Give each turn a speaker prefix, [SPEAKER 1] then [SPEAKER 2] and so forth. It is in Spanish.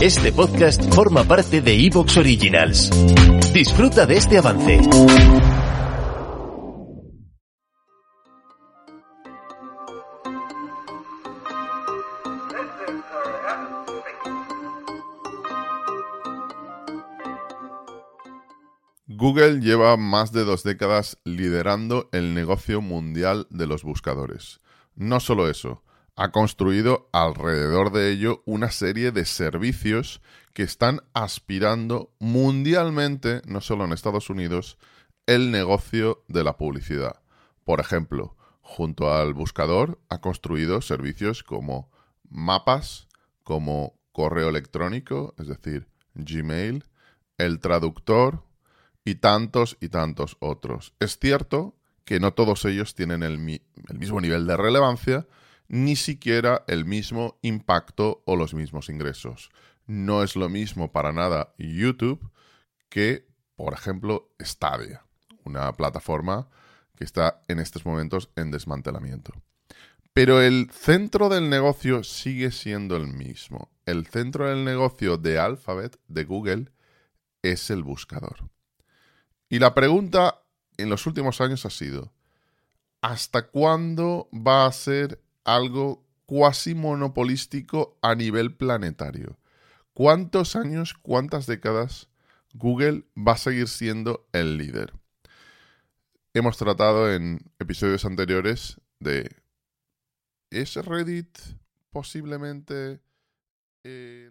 [SPEAKER 1] Este podcast forma parte de Evox Originals. Disfruta de este avance.
[SPEAKER 2] Google lleva más de dos décadas liderando el negocio mundial de los buscadores. No solo eso, ha construido alrededor de ello una serie de servicios que están aspirando mundialmente, no solo en Estados Unidos, el negocio de la publicidad. Por ejemplo, junto al buscador ha construido servicios como mapas, como correo electrónico, es decir, Gmail, el traductor y tantos y tantos otros. Es cierto que no todos ellos tienen el, mismo nivel de relevancia, ni siquiera el mismo impacto o los mismos ingresos. No es lo mismo para nada YouTube que, por ejemplo, Stadia, una plataforma que está en estos momentos en desmantelamiento. Pero el centro del negocio sigue siendo el mismo. El centro del negocio de Alphabet, de Google, es el buscador. Y la pregunta en los últimos años ha sido, ¿hasta cuándo va a ser algo cuasi monopolístico a nivel planetario. ¿Cuántos años, cuántas décadas Google va a seguir siendo el líder? Hemos tratado en episodios anteriores de... ¿Es Reddit posiblemente... Eh,